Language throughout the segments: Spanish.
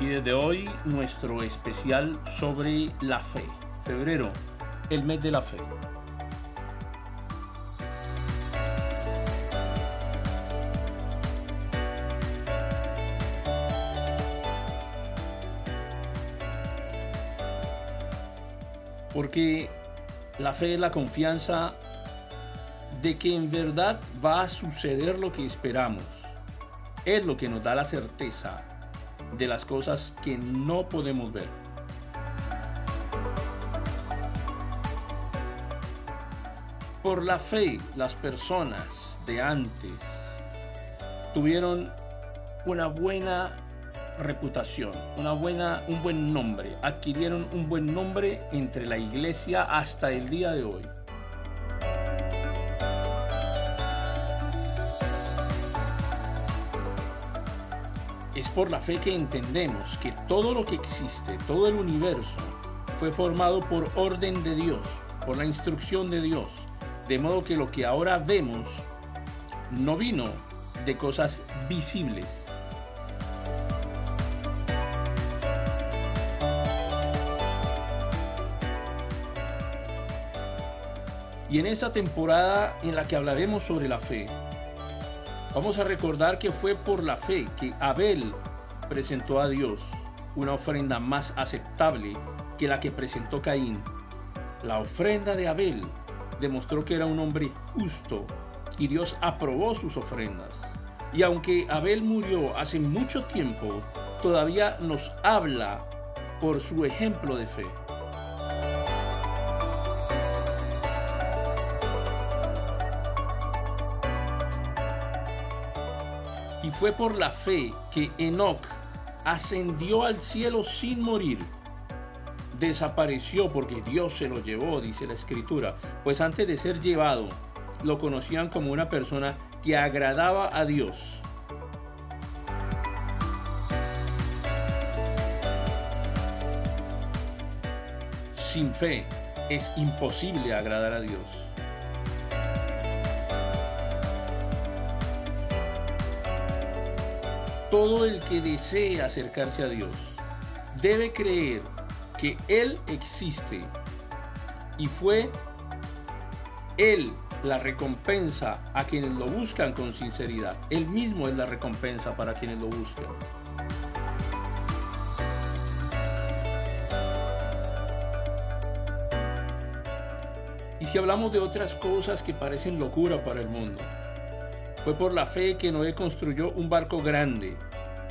y desde hoy nuestro especial sobre la fe. Febrero, el mes de la fe. Porque la fe es la confianza de que en verdad va a suceder lo que esperamos. Es lo que nos da la certeza de las cosas que no podemos ver. Por la fe, las personas de antes tuvieron una buena reputación, una buena, un buen nombre, adquirieron un buen nombre entre la iglesia hasta el día de hoy. Es por la fe que entendemos que todo lo que existe, todo el universo, fue formado por orden de Dios, por la instrucción de Dios. De modo que lo que ahora vemos no vino de cosas visibles. Y en esta temporada en la que hablaremos sobre la fe, Vamos a recordar que fue por la fe que Abel presentó a Dios una ofrenda más aceptable que la que presentó Caín. La ofrenda de Abel demostró que era un hombre justo y Dios aprobó sus ofrendas. Y aunque Abel murió hace mucho tiempo, todavía nos habla por su ejemplo de fe. Y fue por la fe que Enoch ascendió al cielo sin morir. Desapareció porque Dios se lo llevó, dice la escritura. Pues antes de ser llevado, lo conocían como una persona que agradaba a Dios. Sin fe es imposible agradar a Dios. Todo el que desee acercarse a Dios debe creer que Él existe y fue Él la recompensa a quienes lo buscan con sinceridad. Él mismo es la recompensa para quienes lo buscan. Y si hablamos de otras cosas que parecen locura para el mundo, fue por la fe que Noé construyó un barco grande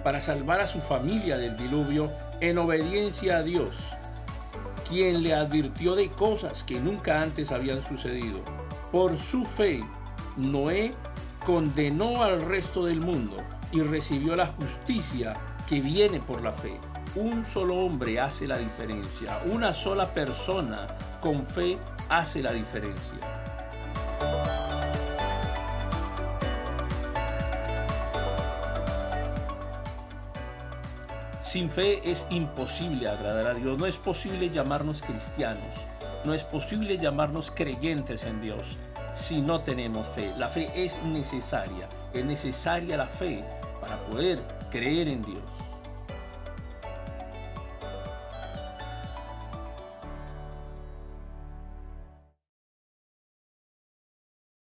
para salvar a su familia del diluvio en obediencia a Dios, quien le advirtió de cosas que nunca antes habían sucedido. Por su fe, Noé condenó al resto del mundo y recibió la justicia que viene por la fe. Un solo hombre hace la diferencia, una sola persona con fe hace la diferencia. Sin fe es imposible agradar a Dios. No es posible llamarnos cristianos. No es posible llamarnos creyentes en Dios si no tenemos fe. La fe es necesaria. Es necesaria la fe para poder creer en Dios.